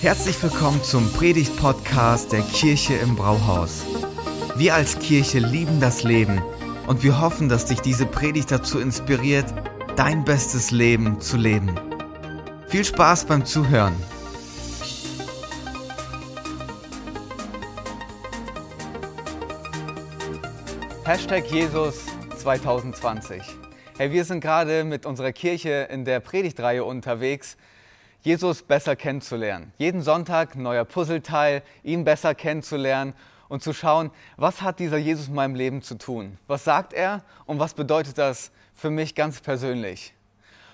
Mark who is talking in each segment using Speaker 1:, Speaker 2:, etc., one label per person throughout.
Speaker 1: Herzlich willkommen zum Predigt-Podcast der Kirche im Brauhaus. Wir als Kirche lieben das Leben und wir hoffen, dass dich diese Predigt dazu inspiriert, dein bestes Leben zu leben. Viel Spaß beim Zuhören.
Speaker 2: Hashtag Jesus 2020. Hey, wir sind gerade mit unserer Kirche in der Predigtreihe unterwegs, Jesus besser kennenzulernen. Jeden Sonntag ein neuer Puzzleteil, ihn besser kennenzulernen und zu schauen, was hat dieser Jesus in meinem Leben zu tun? Was sagt er und was bedeutet das für mich ganz persönlich?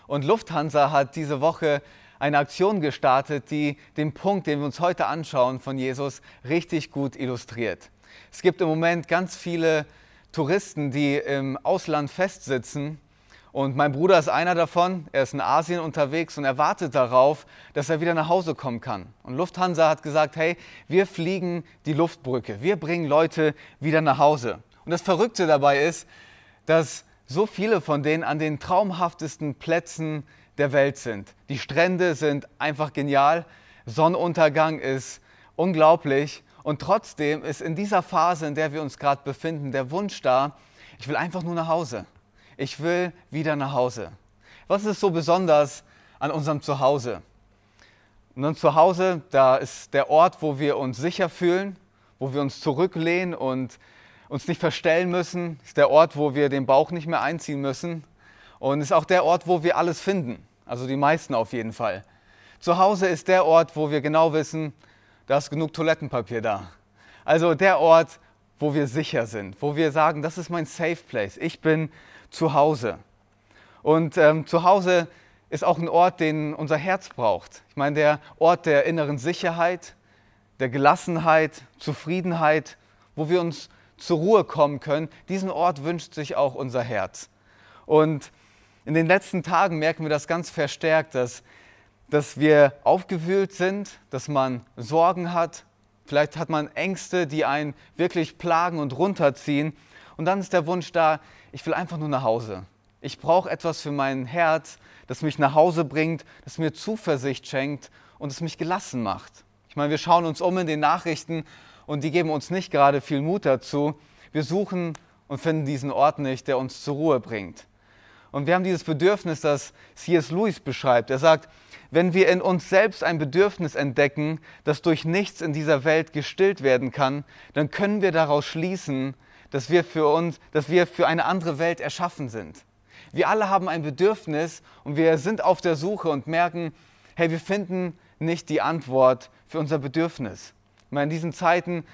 Speaker 2: Und Lufthansa hat diese Woche eine Aktion gestartet, die den Punkt, den wir uns heute anschauen von Jesus, richtig gut illustriert. Es gibt im Moment ganz viele Touristen, die im Ausland festsitzen. Und mein Bruder ist einer davon. Er ist in Asien unterwegs und er wartet darauf, dass er wieder nach Hause kommen kann. Und Lufthansa hat gesagt, hey, wir fliegen die Luftbrücke. Wir bringen Leute wieder nach Hause. Und das Verrückte dabei ist, dass so viele von denen an den traumhaftesten Plätzen der Welt sind. Die Strände sind einfach genial. Sonnenuntergang ist unglaublich. Und trotzdem ist in dieser Phase, in der wir uns gerade befinden, der Wunsch da, ich will einfach nur nach Hause. Ich will wieder nach Hause. Was ist so besonders an unserem Zuhause? Nun, Zuhause, da ist der Ort, wo wir uns sicher fühlen, wo wir uns zurücklehnen und uns nicht verstellen müssen. Ist der Ort, wo wir den Bauch nicht mehr einziehen müssen. Und ist auch der Ort, wo wir alles finden. Also die meisten auf jeden Fall. Zuhause ist der Ort, wo wir genau wissen, da ist genug Toilettenpapier da. Also der Ort, wo wir sicher sind, wo wir sagen, das ist mein Safe Place. Ich bin zu Hause. Und ähm, zu Hause ist auch ein Ort, den unser Herz braucht. Ich meine, der Ort der inneren Sicherheit, der Gelassenheit, Zufriedenheit, wo wir uns zur Ruhe kommen können. Diesen Ort wünscht sich auch unser Herz. Und in den letzten Tagen merken wir das ganz verstärkt, dass dass wir aufgewühlt sind, dass man Sorgen hat. Vielleicht hat man Ängste, die einen wirklich plagen und runterziehen. Und dann ist der Wunsch da, ich will einfach nur nach Hause. Ich brauche etwas für mein Herz, das mich nach Hause bringt, das mir Zuversicht schenkt und es mich gelassen macht. Ich meine, wir schauen uns um in den Nachrichten und die geben uns nicht gerade viel Mut dazu. Wir suchen und finden diesen Ort nicht, der uns zur Ruhe bringt. Und wir haben dieses Bedürfnis, das C.S. Lewis beschreibt. Er sagt, wenn wir in uns selbst ein Bedürfnis entdecken, das durch nichts in dieser Welt gestillt werden kann, dann können wir daraus schließen, dass wir für uns, dass wir für eine andere Welt erschaffen sind. Wir alle haben ein Bedürfnis und wir sind auf der Suche und merken, hey, wir finden nicht die Antwort für unser Bedürfnis. In diesen Zeiten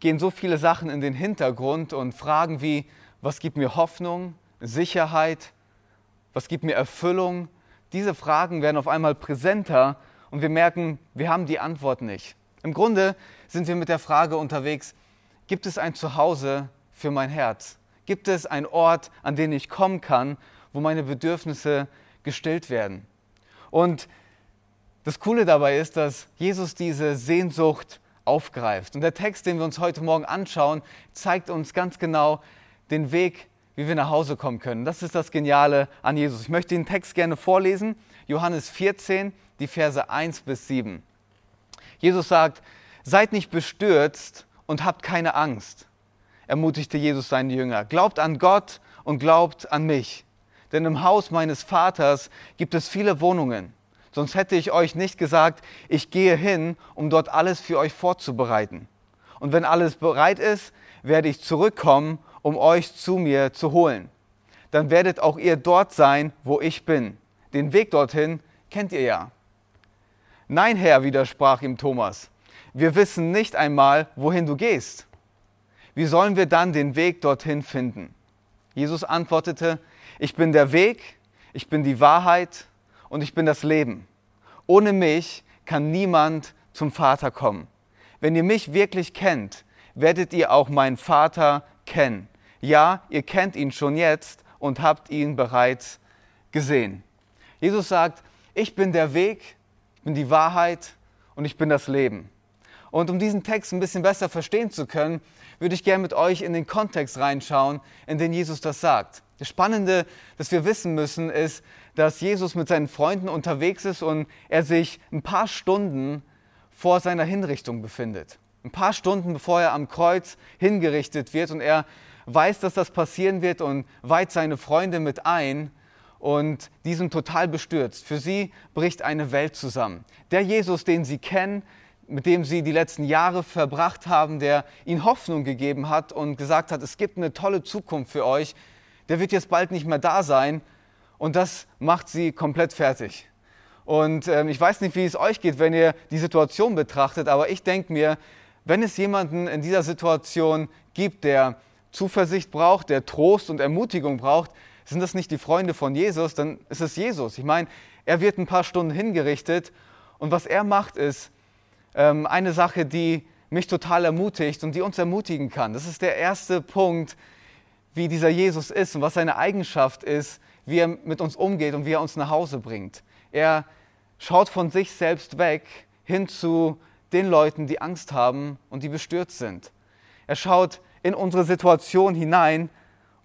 Speaker 2: gehen so viele Sachen in den Hintergrund und Fragen wie, was gibt mir Hoffnung, Sicherheit, was gibt mir Erfüllung, diese Fragen werden auf einmal präsenter und wir merken, wir haben die Antwort nicht. Im Grunde sind wir mit der Frage unterwegs, gibt es ein Zuhause für mein Herz? Gibt es einen Ort, an den ich kommen kann, wo meine Bedürfnisse gestillt werden? Und das Coole dabei ist, dass Jesus diese Sehnsucht aufgreift. Und der Text, den wir uns heute Morgen anschauen, zeigt uns ganz genau den Weg, wie wir nach Hause kommen können. Das ist das Geniale an Jesus. Ich möchte den Text gerne vorlesen. Johannes 14, die Verse 1 bis 7. Jesus sagt, seid nicht bestürzt und habt keine Angst, ermutigte Jesus seine Jünger. Glaubt an Gott und glaubt an mich. Denn im Haus meines Vaters gibt es viele Wohnungen. Sonst hätte ich euch nicht gesagt, ich gehe hin, um dort alles für euch vorzubereiten. Und wenn alles bereit ist, werde ich zurückkommen um euch zu mir zu holen. Dann werdet auch ihr dort sein, wo ich bin. Den Weg dorthin kennt ihr ja. Nein, Herr, widersprach ihm Thomas, wir wissen nicht einmal, wohin du gehst. Wie sollen wir dann den Weg dorthin finden? Jesus antwortete, ich bin der Weg, ich bin die Wahrheit und ich bin das Leben. Ohne mich kann niemand zum Vater kommen. Wenn ihr mich wirklich kennt, werdet ihr auch meinen Vater kennen. Ja, ihr kennt ihn schon jetzt und habt ihn bereits gesehen. Jesus sagt, ich bin der Weg, ich bin die Wahrheit und ich bin das Leben. Und um diesen Text ein bisschen besser verstehen zu können, würde ich gerne mit euch in den Kontext reinschauen, in den Jesus das sagt. Das Spannende, das wir wissen müssen, ist, dass Jesus mit seinen Freunden unterwegs ist und er sich ein paar Stunden vor seiner Hinrichtung befindet. Ein paar Stunden bevor er am Kreuz hingerichtet wird und er weiß, dass das passieren wird und weiht seine Freunde mit ein und die sind total bestürzt. Für sie bricht eine Welt zusammen. Der Jesus, den sie kennen, mit dem sie die letzten Jahre verbracht haben, der ihnen Hoffnung gegeben hat und gesagt hat, es gibt eine tolle Zukunft für euch, der wird jetzt bald nicht mehr da sein und das macht sie komplett fertig. Und ähm, ich weiß nicht, wie es euch geht, wenn ihr die Situation betrachtet, aber ich denke mir, wenn es jemanden in dieser Situation gibt, der Zuversicht braucht, der Trost und Ermutigung braucht, sind das nicht die Freunde von Jesus, dann ist es Jesus. Ich meine, er wird ein paar Stunden hingerichtet und was er macht ist ähm, eine Sache, die mich total ermutigt und die uns ermutigen kann. Das ist der erste Punkt, wie dieser Jesus ist und was seine Eigenschaft ist, wie er mit uns umgeht und wie er uns nach Hause bringt. Er schaut von sich selbst weg hin zu den Leuten, die Angst haben und die bestürzt sind. Er schaut in unsere Situation hinein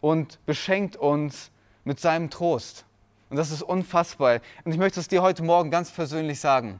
Speaker 2: und beschenkt uns mit seinem Trost. Und das ist unfassbar. Und ich möchte es dir heute Morgen ganz persönlich sagen.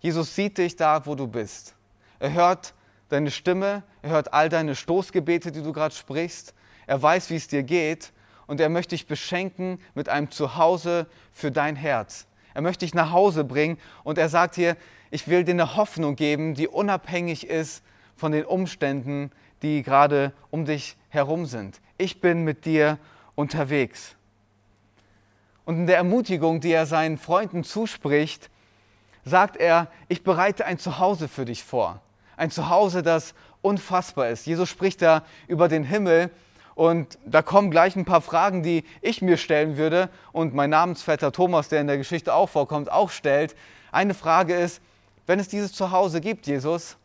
Speaker 2: Jesus sieht dich da, wo du bist. Er hört deine Stimme, er hört all deine Stoßgebete, die du gerade sprichst. Er weiß, wie es dir geht und er möchte dich beschenken mit einem Zuhause für dein Herz. Er möchte dich nach Hause bringen und er sagt hier, ich will dir eine Hoffnung geben, die unabhängig ist von den Umständen, die gerade um dich herum sind. Ich bin mit dir unterwegs. Und in der Ermutigung, die er seinen Freunden zuspricht, sagt er, ich bereite ein Zuhause für dich vor. Ein Zuhause, das unfassbar ist. Jesus spricht da über den Himmel und da kommen gleich ein paar Fragen, die ich mir stellen würde und mein Namensvetter Thomas, der in der Geschichte auch vorkommt, auch stellt. Eine Frage ist, wenn es dieses Zuhause gibt, Jesus,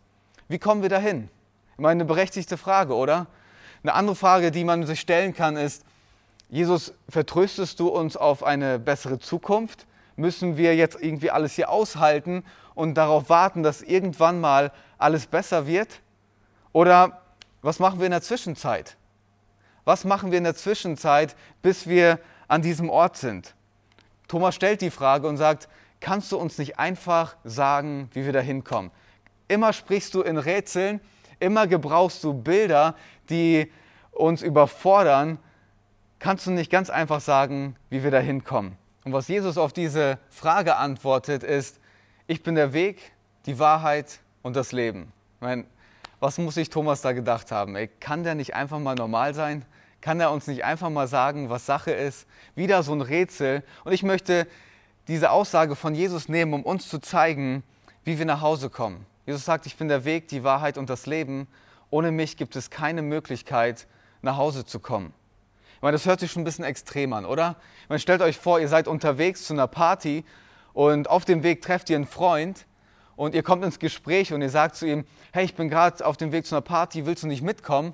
Speaker 2: wie kommen wir dahin? Ich meine, eine berechtigte Frage, oder? Eine andere Frage, die man sich stellen kann, ist, Jesus, vertröstest du uns auf eine bessere Zukunft? Müssen wir jetzt irgendwie alles hier aushalten und darauf warten, dass irgendwann mal alles besser wird? Oder was machen wir in der Zwischenzeit? Was machen wir in der Zwischenzeit, bis wir an diesem Ort sind? Thomas stellt die Frage und sagt, kannst du uns nicht einfach sagen, wie wir da hinkommen? Immer sprichst du in Rätseln, immer gebrauchst du Bilder, die uns überfordern. Kannst du nicht ganz einfach sagen, wie wir da hinkommen? Und was Jesus auf diese Frage antwortet, ist, ich bin der Weg, die Wahrheit und das Leben. Ich meine, was muss sich Thomas da gedacht haben? Ey, kann der nicht einfach mal normal sein? Kann er uns nicht einfach mal sagen, was Sache ist? Wieder so ein Rätsel. Und ich möchte diese Aussage von Jesus nehmen, um uns zu zeigen, wie wir nach Hause kommen. Jesus sagt, ich bin der Weg, die Wahrheit und das Leben. Ohne mich gibt es keine Möglichkeit, nach Hause zu kommen. Meine, das hört sich schon ein bisschen extrem an, oder? Meine, stellt euch vor, ihr seid unterwegs zu einer Party und auf dem Weg trefft ihr einen Freund und ihr kommt ins Gespräch und ihr sagt zu ihm, hey, ich bin gerade auf dem Weg zu einer Party, willst du nicht mitkommen?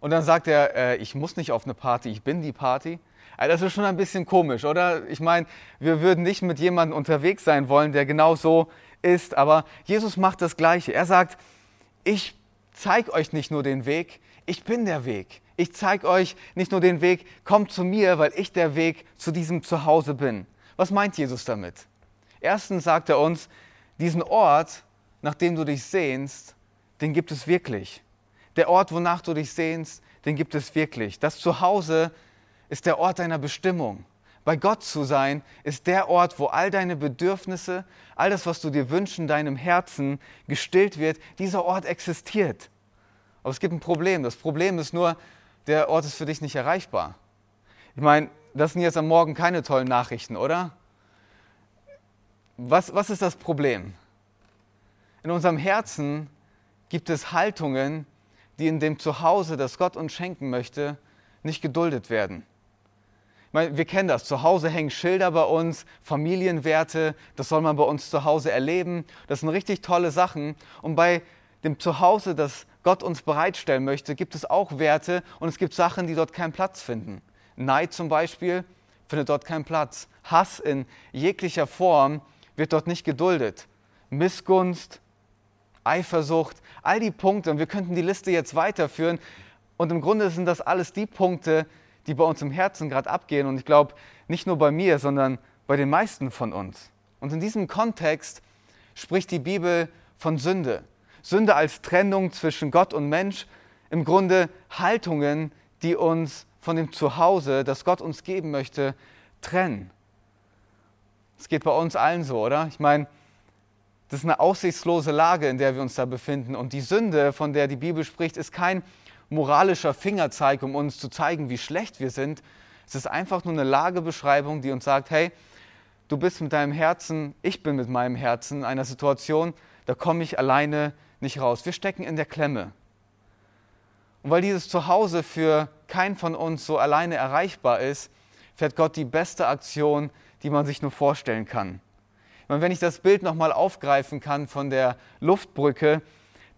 Speaker 2: Und dann sagt er, äh, ich muss nicht auf eine Party, ich bin die Party. Also das ist schon ein bisschen komisch, oder? Ich meine, wir würden nicht mit jemandem unterwegs sein wollen, der genau so ist. Aber Jesus macht das Gleiche. Er sagt, ich zeige euch nicht nur den Weg, ich bin der Weg. Ich zeige euch nicht nur den Weg, kommt zu mir, weil ich der Weg zu diesem Zuhause bin. Was meint Jesus damit? Erstens sagt er uns, diesen Ort, nach dem du dich sehnst, den gibt es wirklich. Der Ort, wonach du dich sehnst, den gibt es wirklich. Das Zuhause ist der Ort deiner Bestimmung. Bei Gott zu sein, ist der Ort, wo all deine Bedürfnisse, all das, was du dir wünschen, deinem Herzen gestillt wird. Dieser Ort existiert. Aber es gibt ein Problem. Das Problem ist nur, der Ort ist für dich nicht erreichbar. Ich meine, das sind jetzt am Morgen keine tollen Nachrichten, oder? Was, was ist das Problem? In unserem Herzen gibt es Haltungen, die in dem Zuhause, das Gott uns schenken möchte, nicht geduldet werden. Ich meine, wir kennen das. Zu Hause hängen Schilder bei uns, Familienwerte, das soll man bei uns zu Hause erleben. Das sind richtig tolle Sachen. Und bei dem Zuhause, das Gott uns bereitstellen möchte, gibt es auch Werte und es gibt Sachen, die dort keinen Platz finden. Neid zum Beispiel findet dort keinen Platz. Hass in jeglicher Form wird dort nicht geduldet. Missgunst, Eifersucht, all die Punkte. Und wir könnten die Liste jetzt weiterführen. Und im Grunde sind das alles die Punkte, die bei uns im Herzen gerade abgehen. Und ich glaube, nicht nur bei mir, sondern bei den meisten von uns. Und in diesem Kontext spricht die Bibel von Sünde. Sünde als Trennung zwischen Gott und Mensch, im Grunde Haltungen, die uns von dem Zuhause, das Gott uns geben möchte, trennen. Es geht bei uns allen so, oder? Ich meine, das ist eine aussichtslose Lage, in der wir uns da befinden. Und die Sünde, von der die Bibel spricht, ist kein moralischer Fingerzeig, um uns zu zeigen, wie schlecht wir sind. Es ist einfach nur eine Lagebeschreibung, die uns sagt, hey, du bist mit deinem Herzen, ich bin mit meinem Herzen in einer Situation, da komme ich alleine nicht raus. Wir stecken in der Klemme. Und weil dieses Zuhause für keinen von uns so alleine erreichbar ist, fährt Gott die beste Aktion, die man sich nur vorstellen kann. Und wenn ich das Bild nochmal aufgreifen kann von der Luftbrücke,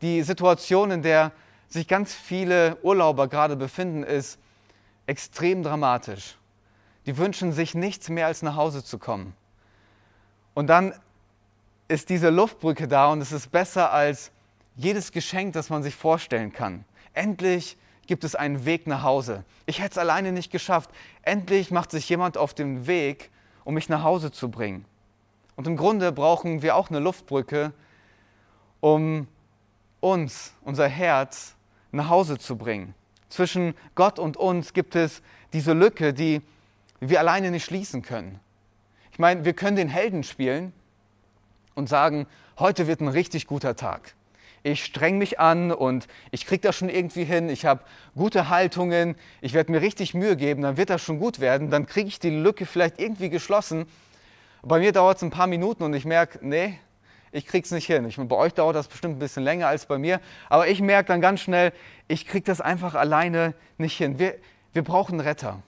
Speaker 2: die Situation, in der sich ganz viele Urlauber gerade befinden, ist extrem dramatisch. Die wünschen sich nichts mehr als nach Hause zu kommen. Und dann ist diese Luftbrücke da und es ist besser als jedes Geschenk, das man sich vorstellen kann. Endlich gibt es einen Weg nach Hause. Ich hätte es alleine nicht geschafft. Endlich macht sich jemand auf den Weg, um mich nach Hause zu bringen. Und im Grunde brauchen wir auch eine Luftbrücke, um uns, unser Herz, nach Hause zu bringen. Zwischen Gott und uns gibt es diese Lücke, die wir alleine nicht schließen können. Ich meine, wir können den Helden spielen und sagen, heute wird ein richtig guter Tag ich streng mich an und ich kriege das schon irgendwie hin, ich habe gute Haltungen, ich werde mir richtig Mühe geben, dann wird das schon gut werden, dann kriege ich die Lücke vielleicht irgendwie geschlossen. Bei mir dauert es ein paar Minuten und ich merke, nee, ich kriege es nicht hin. Ich, bei euch dauert das bestimmt ein bisschen länger als bei mir, aber ich merke dann ganz schnell, ich kriege das einfach alleine nicht hin. Wir, wir brauchen einen Retter.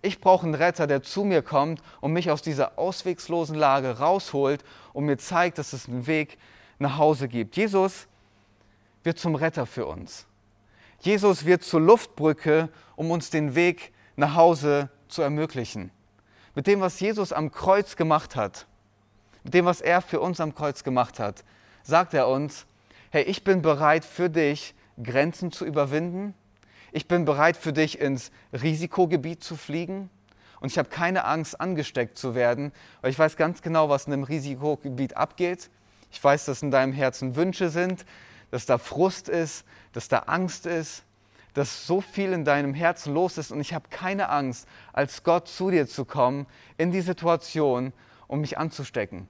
Speaker 2: Ich brauche einen Retter, der zu mir kommt und mich aus dieser auswegslosen Lage rausholt und mir zeigt, dass es einen Weg nach Hause gibt. Jesus wird zum Retter für uns. Jesus wird zur Luftbrücke, um uns den Weg nach Hause zu ermöglichen. Mit dem, was Jesus am Kreuz gemacht hat, mit dem, was er für uns am Kreuz gemacht hat, sagt er uns, hey, ich bin bereit für dich, Grenzen zu überwinden. Ich bin bereit für dich, ins Risikogebiet zu fliegen. Und ich habe keine Angst, angesteckt zu werden, weil ich weiß ganz genau, was in einem Risikogebiet abgeht. Ich weiß, dass in deinem Herzen Wünsche sind, dass da Frust ist, dass da Angst ist, dass so viel in deinem Herzen los ist und ich habe keine Angst, als Gott zu dir zu kommen in die Situation, um mich anzustecken.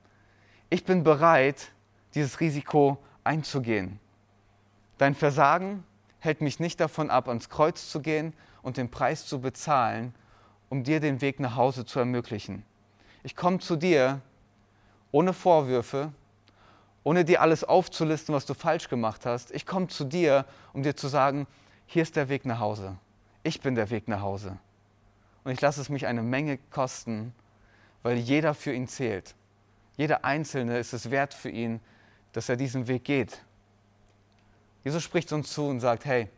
Speaker 2: Ich bin bereit, dieses Risiko einzugehen. Dein Versagen hält mich nicht davon ab, ans Kreuz zu gehen und den Preis zu bezahlen, um dir den Weg nach Hause zu ermöglichen. Ich komme zu dir ohne Vorwürfe, ohne dir alles aufzulisten, was du falsch gemacht hast. Ich komme zu dir, um dir zu sagen, hier ist der Weg nach Hause. Ich bin der Weg nach Hause. Und ich lasse es mich eine Menge kosten, weil jeder für ihn zählt. Jeder Einzelne ist es wert für ihn, dass er diesen Weg geht. Jesus spricht uns zu und sagt, hey,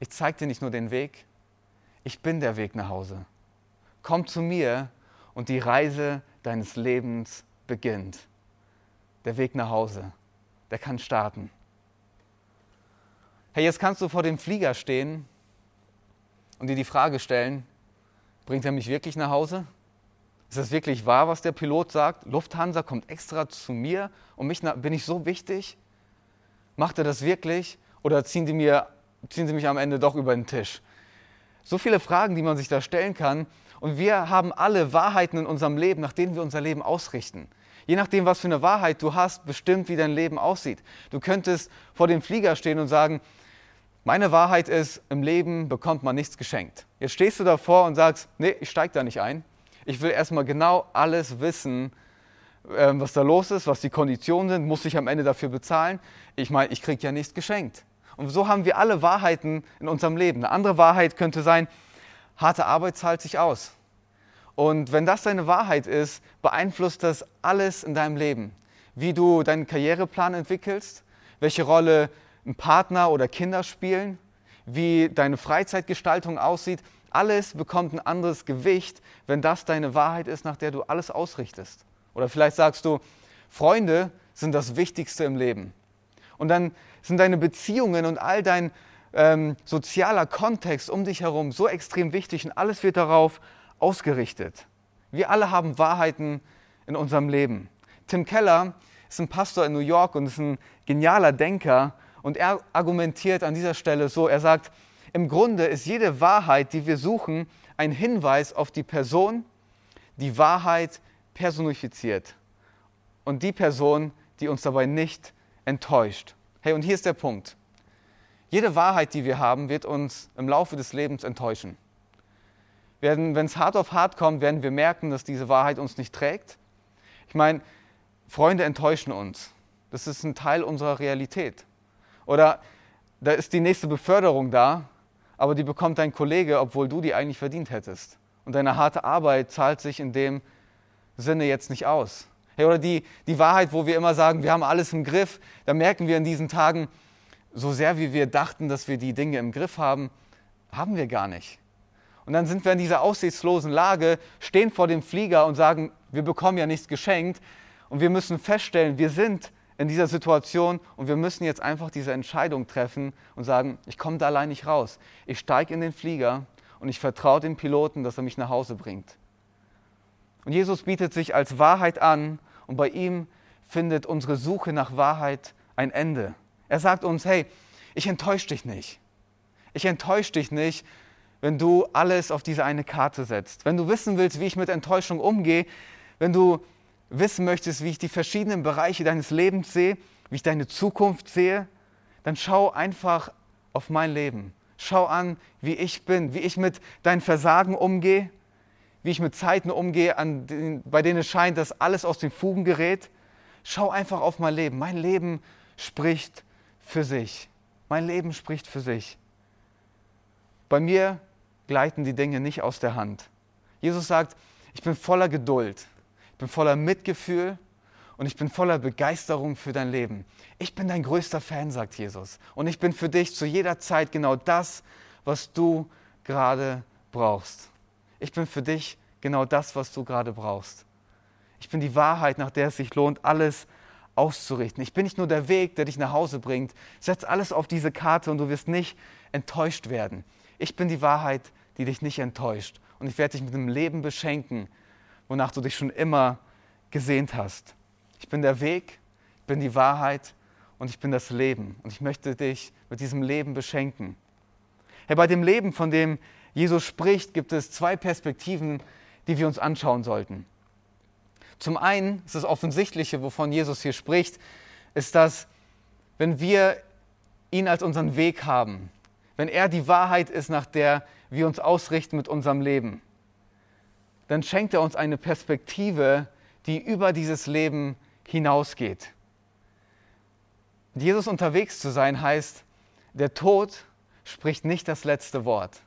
Speaker 2: ich zeige dir nicht nur den Weg, ich bin der Weg nach Hause. Komm zu mir und die Reise deines Lebens beginnt der Weg nach Hause. Der kann starten. Hey, jetzt kannst du vor dem Flieger stehen und dir die Frage stellen, bringt er mich wirklich nach Hause? Ist das wirklich wahr, was der Pilot sagt? Lufthansa kommt extra zu mir und mich bin ich so wichtig? Macht er das wirklich? Oder ziehen, die mir, ziehen sie mich am Ende doch über den Tisch? So viele Fragen, die man sich da stellen kann. Und wir haben alle Wahrheiten in unserem Leben, nach denen wir unser Leben ausrichten. Je nachdem, was für eine Wahrheit du hast, bestimmt, wie dein Leben aussieht. Du könntest vor dem Flieger stehen und sagen, meine Wahrheit ist, im Leben bekommt man nichts geschenkt. Jetzt stehst du davor und sagst, nee, ich steige da nicht ein. Ich will erstmal genau alles wissen, ähm, was da los ist, was die Konditionen sind, muss ich am Ende dafür bezahlen. Ich meine, ich kriege ja nichts geschenkt. Und so haben wir alle Wahrheiten in unserem Leben. Eine andere Wahrheit könnte sein, harte Arbeit zahlt sich aus. Und wenn das deine Wahrheit ist, beeinflusst das alles in deinem Leben. Wie du deinen Karriereplan entwickelst, welche Rolle ein Partner oder Kinder spielen, wie deine Freizeitgestaltung aussieht. Alles bekommt ein anderes Gewicht, wenn das deine Wahrheit ist, nach der du alles ausrichtest. Oder vielleicht sagst du, Freunde sind das Wichtigste im Leben. Und dann sind deine Beziehungen und all dein ähm, sozialer Kontext um dich herum so extrem wichtig und alles wird darauf ausgerichtet. Wir alle haben Wahrheiten in unserem Leben. Tim Keller ist ein Pastor in New York und ist ein genialer Denker und er argumentiert an dieser Stelle so, er sagt, im Grunde ist jede Wahrheit, die wir suchen, ein Hinweis auf die Person, die Wahrheit personifiziert und die Person, die uns dabei nicht enttäuscht. Hey, und hier ist der Punkt. Jede Wahrheit, die wir haben, wird uns im Laufe des Lebens enttäuschen. Wenn es hart auf hart kommt, werden wir merken, dass diese Wahrheit uns nicht trägt. Ich meine, Freunde enttäuschen uns. Das ist ein Teil unserer Realität. Oder da ist die nächste Beförderung da, aber die bekommt dein Kollege, obwohl du die eigentlich verdient hättest. Und deine harte Arbeit zahlt sich in dem Sinne jetzt nicht aus. Hey, oder die, die Wahrheit, wo wir immer sagen, wir haben alles im Griff, da merken wir in diesen Tagen, so sehr wie wir dachten, dass wir die Dinge im Griff haben, haben wir gar nicht. Und dann sind wir in dieser aussichtslosen Lage, stehen vor dem Flieger und sagen, wir bekommen ja nichts geschenkt. Und wir müssen feststellen, wir sind in dieser Situation und wir müssen jetzt einfach diese Entscheidung treffen und sagen, ich komme da allein nicht raus. Ich steige in den Flieger und ich vertraue dem Piloten, dass er mich nach Hause bringt. Und Jesus bietet sich als Wahrheit an und bei ihm findet unsere Suche nach Wahrheit ein Ende. Er sagt uns, hey, ich enttäusche dich nicht. Ich enttäusche dich nicht, wenn du alles auf diese eine Karte setzt. Wenn du wissen willst, wie ich mit Enttäuschung umgehe, wenn du wissen möchtest, wie ich die verschiedenen Bereiche deines Lebens sehe, wie ich deine Zukunft sehe, dann schau einfach auf mein Leben. Schau an, wie ich bin, wie ich mit deinem Versagen umgehe, wie ich mit Zeiten umgehe, denen, bei denen es scheint, dass alles aus den Fugen gerät. Schau einfach auf mein Leben. Mein Leben spricht für sich. Mein Leben spricht für sich. Bei mir gleiten die Dinge nicht aus der Hand. Jesus sagt, ich bin voller Geduld, ich bin voller Mitgefühl und ich bin voller Begeisterung für dein Leben. Ich bin dein größter Fan, sagt Jesus. Und ich bin für dich zu jeder Zeit genau das, was du gerade brauchst. Ich bin für dich genau das, was du gerade brauchst. Ich bin die Wahrheit, nach der es sich lohnt, alles auszurichten. Ich bin nicht nur der Weg, der dich nach Hause bringt. Setz alles auf diese Karte und du wirst nicht enttäuscht werden. Ich bin die Wahrheit, die dich nicht enttäuscht. Und ich werde dich mit einem Leben beschenken, wonach du dich schon immer gesehnt hast. Ich bin der Weg, ich bin die Wahrheit und ich bin das Leben. Und ich möchte dich mit diesem Leben beschenken. Hey, bei dem Leben, von dem Jesus spricht, gibt es zwei Perspektiven, die wir uns anschauen sollten. Zum einen ist das Offensichtliche, wovon Jesus hier spricht, ist, dass wenn wir ihn als unseren Weg haben, wenn er die Wahrheit ist, nach der wir uns ausrichten mit unserem Leben, dann schenkt er uns eine Perspektive, die über dieses Leben hinausgeht. Jesus unterwegs zu sein heißt, der Tod spricht nicht das letzte Wort.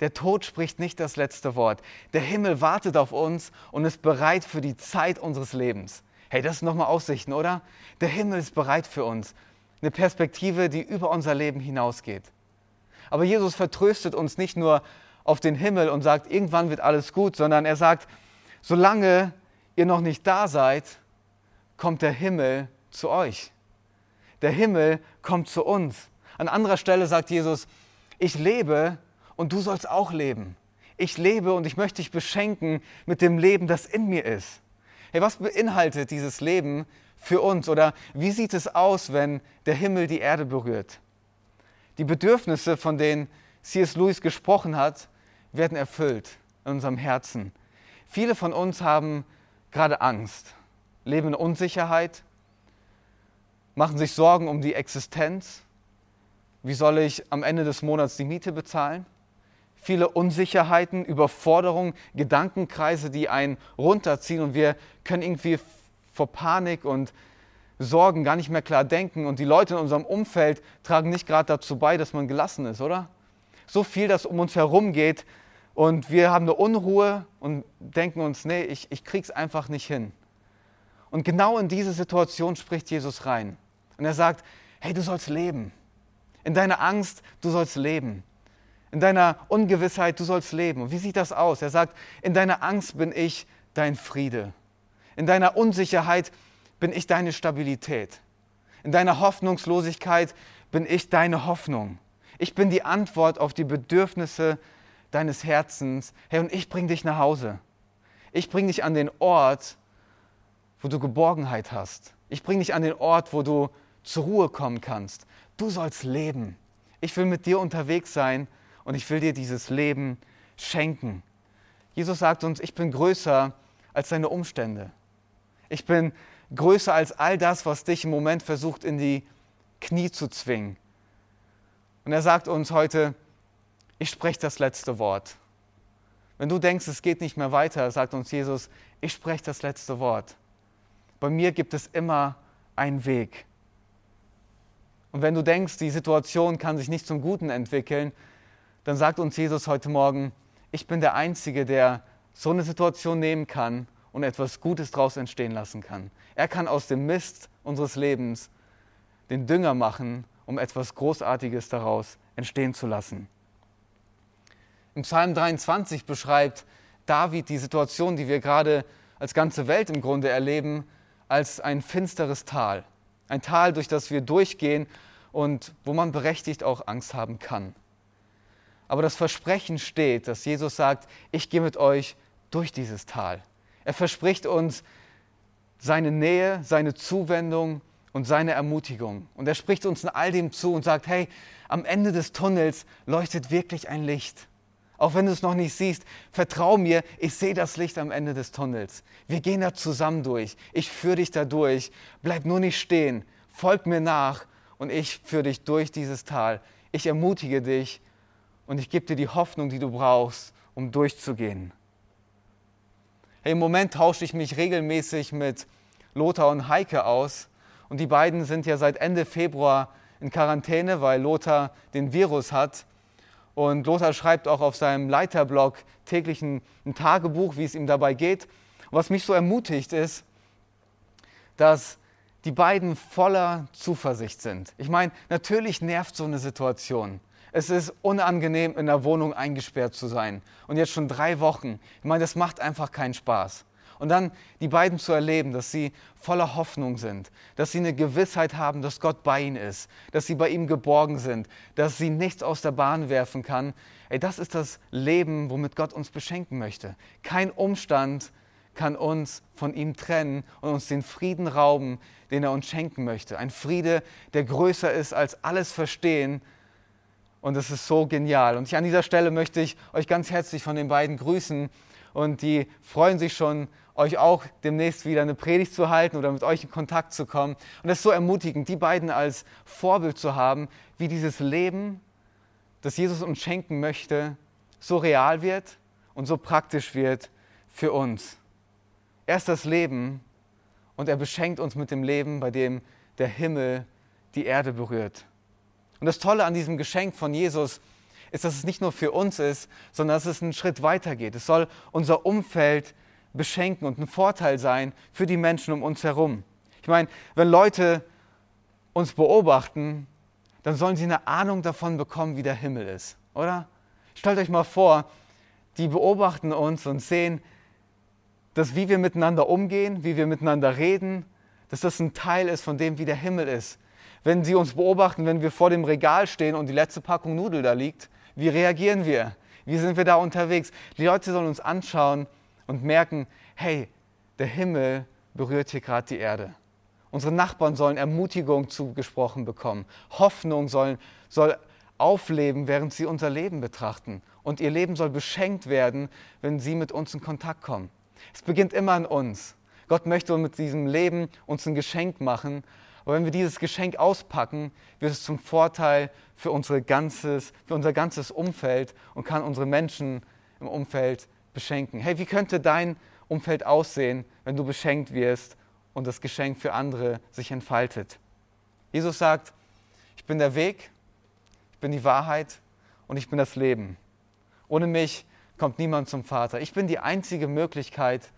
Speaker 2: Der Tod spricht nicht das letzte Wort. Der Himmel wartet auf uns und ist bereit für die Zeit unseres Lebens. Hey, das sind nochmal Aussichten, oder? Der Himmel ist bereit für uns. Eine Perspektive, die über unser Leben hinausgeht. Aber Jesus vertröstet uns nicht nur auf den Himmel und sagt, irgendwann wird alles gut, sondern er sagt, solange ihr noch nicht da seid, kommt der Himmel zu euch. Der Himmel kommt zu uns. An anderer Stelle sagt Jesus, ich lebe und du sollst auch leben. Ich lebe und ich möchte dich beschenken mit dem Leben, das in mir ist. Hey, was beinhaltet dieses Leben für uns? Oder wie sieht es aus, wenn der Himmel die Erde berührt? Die Bedürfnisse, von denen C.S. Lewis gesprochen hat, werden erfüllt in unserem Herzen. Viele von uns haben gerade Angst, leben in Unsicherheit, machen sich Sorgen um die Existenz. Wie soll ich am Ende des Monats die Miete bezahlen? Viele Unsicherheiten, Überforderungen, Gedankenkreise, die einen runterziehen und wir können irgendwie vor Panik und Sorgen gar nicht mehr klar denken und die Leute in unserem Umfeld tragen nicht gerade dazu bei, dass man gelassen ist, oder? So viel, das um uns herum geht und wir haben eine Unruhe und denken uns, nee, ich, ich krieg's einfach nicht hin. Und genau in diese Situation spricht Jesus rein. Und er sagt, hey, du sollst leben. In deiner Angst, du sollst leben. In deiner Ungewissheit, du sollst leben. Und wie sieht das aus? Er sagt, in deiner Angst bin ich dein Friede. In deiner Unsicherheit bin ich deine Stabilität. In deiner Hoffnungslosigkeit bin ich deine Hoffnung. Ich bin die Antwort auf die Bedürfnisse deines Herzens. Hey, und ich bringe dich nach Hause. Ich bringe dich an den Ort, wo du Geborgenheit hast. Ich bringe dich an den Ort, wo du zur Ruhe kommen kannst. Du sollst leben. Ich will mit dir unterwegs sein und ich will dir dieses Leben schenken. Jesus sagt uns, ich bin größer als deine Umstände. Ich bin größer als all das, was dich im Moment versucht in die Knie zu zwingen. Und er sagt uns heute, ich spreche das letzte Wort. Wenn du denkst, es geht nicht mehr weiter, sagt uns Jesus, ich spreche das letzte Wort. Bei mir gibt es immer einen Weg. Und wenn du denkst, die Situation kann sich nicht zum Guten entwickeln, dann sagt uns Jesus heute Morgen, ich bin der Einzige, der so eine Situation nehmen kann und etwas Gutes daraus entstehen lassen kann. Er kann aus dem Mist unseres Lebens den Dünger machen, um etwas Großartiges daraus entstehen zu lassen. Im Psalm 23 beschreibt David die Situation, die wir gerade als ganze Welt im Grunde erleben, als ein finsteres Tal. Ein Tal, durch das wir durchgehen und wo man berechtigt auch Angst haben kann. Aber das Versprechen steht, dass Jesus sagt, ich gehe mit euch durch dieses Tal. Er verspricht uns seine Nähe, seine Zuwendung und seine Ermutigung. Und er spricht uns in all dem zu und sagt, hey, am Ende des Tunnels leuchtet wirklich ein Licht. Auch wenn du es noch nicht siehst, vertrau mir, ich sehe das Licht am Ende des Tunnels. Wir gehen da zusammen durch. Ich führe dich da durch. Bleib nur nicht stehen. Folg mir nach und ich führe dich durch dieses Tal. Ich ermutige dich und ich gebe dir die Hoffnung, die du brauchst, um durchzugehen. Hey, Im Moment tausche ich mich regelmäßig mit Lothar und Heike aus und die beiden sind ja seit Ende Februar in Quarantäne, weil Lothar den Virus hat. Und Lothar schreibt auch auf seinem Leiterblog täglich ein, ein Tagebuch, wie es ihm dabei geht. Und was mich so ermutigt ist, dass die beiden voller Zuversicht sind. Ich meine, natürlich nervt so eine Situation. Es ist unangenehm, in der Wohnung eingesperrt zu sein. Und jetzt schon drei Wochen. Ich meine, das macht einfach keinen Spaß. Und dann die beiden zu erleben, dass sie voller Hoffnung sind, dass sie eine Gewissheit haben, dass Gott bei ihnen ist, dass sie bei ihm geborgen sind, dass sie nichts aus der Bahn werfen kann. Ey, das ist das Leben, womit Gott uns beschenken möchte. Kein Umstand kann uns von ihm trennen und uns den Frieden rauben, den er uns schenken möchte. Ein Friede, der größer ist als alles Verstehen. Und es ist so genial. Und ich, an dieser Stelle möchte ich euch ganz herzlich von den beiden grüßen. Und die freuen sich schon, euch auch demnächst wieder eine Predigt zu halten oder mit euch in Kontakt zu kommen. Und es ist so ermutigend, die beiden als Vorbild zu haben, wie dieses Leben, das Jesus uns schenken möchte, so real wird und so praktisch wird für uns. Er ist das Leben und er beschenkt uns mit dem Leben, bei dem der Himmel die Erde berührt. Und das Tolle an diesem Geschenk von Jesus ist, dass es nicht nur für uns ist, sondern dass es einen Schritt weiter geht. Es soll unser Umfeld beschenken und ein Vorteil sein für die Menschen um uns herum. Ich meine, wenn Leute uns beobachten, dann sollen sie eine Ahnung davon bekommen, wie der Himmel ist, oder? Stellt euch mal vor, die beobachten uns und sehen, dass wie wir miteinander umgehen, wie wir miteinander reden, dass das ein Teil ist von dem, wie der Himmel ist. Wenn sie uns beobachten, wenn wir vor dem Regal stehen und die letzte Packung Nudel da liegt, wie reagieren wir? Wie sind wir da unterwegs? Die Leute sollen uns anschauen und merken, hey, der Himmel berührt hier gerade die Erde. Unsere Nachbarn sollen Ermutigung zugesprochen bekommen. Hoffnung sollen, soll aufleben, während sie unser Leben betrachten. Und ihr Leben soll beschenkt werden, wenn sie mit uns in Kontakt kommen. Es beginnt immer an uns. Gott möchte mit diesem Leben uns ein Geschenk machen. Aber wenn wir dieses Geschenk auspacken, wird es zum Vorteil für, unsere ganzes, für unser ganzes Umfeld und kann unsere Menschen im Umfeld beschenken. Hey, wie könnte dein Umfeld aussehen, wenn du beschenkt wirst und das Geschenk für andere sich entfaltet? Jesus sagt, ich bin der Weg, ich bin die Wahrheit und ich bin das Leben. Ohne mich kommt niemand zum Vater. Ich bin die einzige Möglichkeit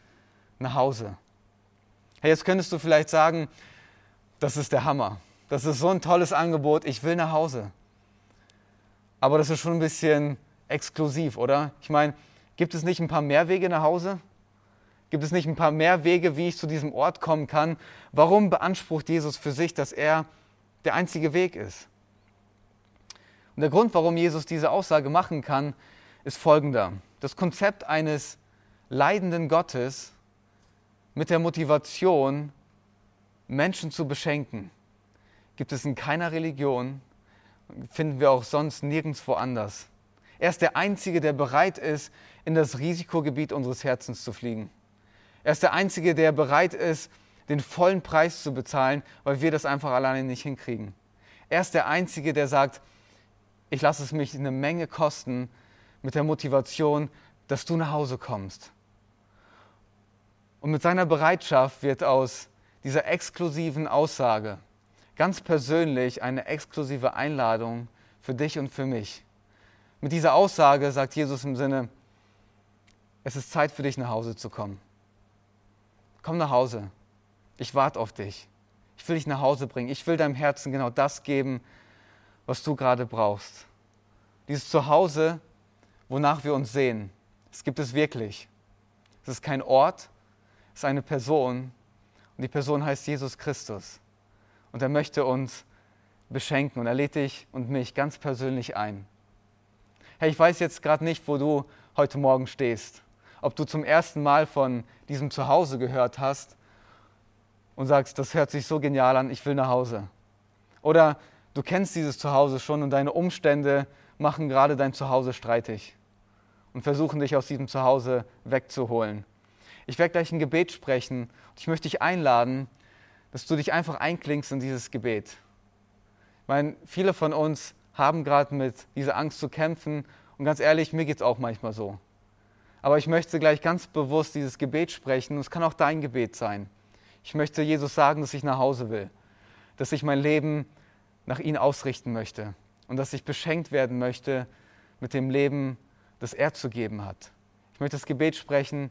Speaker 2: nach Hause. Hey, jetzt könntest du vielleicht sagen, das ist der Hammer. Das ist so ein tolles Angebot, ich will nach Hause. Aber das ist schon ein bisschen exklusiv, oder? Ich meine, gibt es nicht ein paar mehr Wege nach Hause? Gibt es nicht ein paar mehr Wege, wie ich zu diesem Ort kommen kann? Warum beansprucht Jesus für sich, dass er der einzige Weg ist? Und der Grund, warum Jesus diese Aussage machen kann, ist folgender. Das Konzept eines leidenden Gottes mit der Motivation, Menschen zu beschenken, gibt es in keiner Religion, finden wir auch sonst nirgendwo anders. Er ist der Einzige, der bereit ist, in das Risikogebiet unseres Herzens zu fliegen. Er ist der Einzige, der bereit ist, den vollen Preis zu bezahlen, weil wir das einfach alleine nicht hinkriegen. Er ist der Einzige, der sagt, ich lasse es mich eine Menge kosten mit der Motivation, dass du nach Hause kommst. Und mit seiner Bereitschaft wird aus dieser exklusiven Aussage ganz persönlich eine exklusive Einladung für dich und für mich. Mit dieser Aussage sagt Jesus im Sinne, es ist Zeit für dich nach Hause zu kommen. Komm nach Hause. Ich warte auf dich. Ich will dich nach Hause bringen. Ich will deinem Herzen genau das geben, was du gerade brauchst. Dieses Zuhause, wonach wir uns sehen, es gibt es wirklich. Es ist kein Ort, es ist eine Person und die Person heißt Jesus Christus. Und er möchte uns beschenken und er lädt dich und mich ganz persönlich ein. Hey, ich weiß jetzt gerade nicht, wo du heute Morgen stehst. Ob du zum ersten Mal von diesem Zuhause gehört hast und sagst, das hört sich so genial an, ich will nach Hause. Oder du kennst dieses Zuhause schon und deine Umstände machen gerade dein Zuhause streitig und versuchen dich aus diesem Zuhause wegzuholen. Ich werde gleich ein Gebet sprechen und ich möchte dich einladen, dass du dich einfach einklingst in dieses Gebet. Ich meine, viele von uns haben gerade mit dieser Angst zu kämpfen und ganz ehrlich, mir geht es auch manchmal so. Aber ich möchte gleich ganz bewusst dieses Gebet sprechen und es kann auch dein Gebet sein. Ich möchte Jesus sagen, dass ich nach Hause will, dass ich mein Leben nach ihm ausrichten möchte und dass ich beschenkt werden möchte mit dem Leben, das er zu geben hat. Ich möchte das Gebet sprechen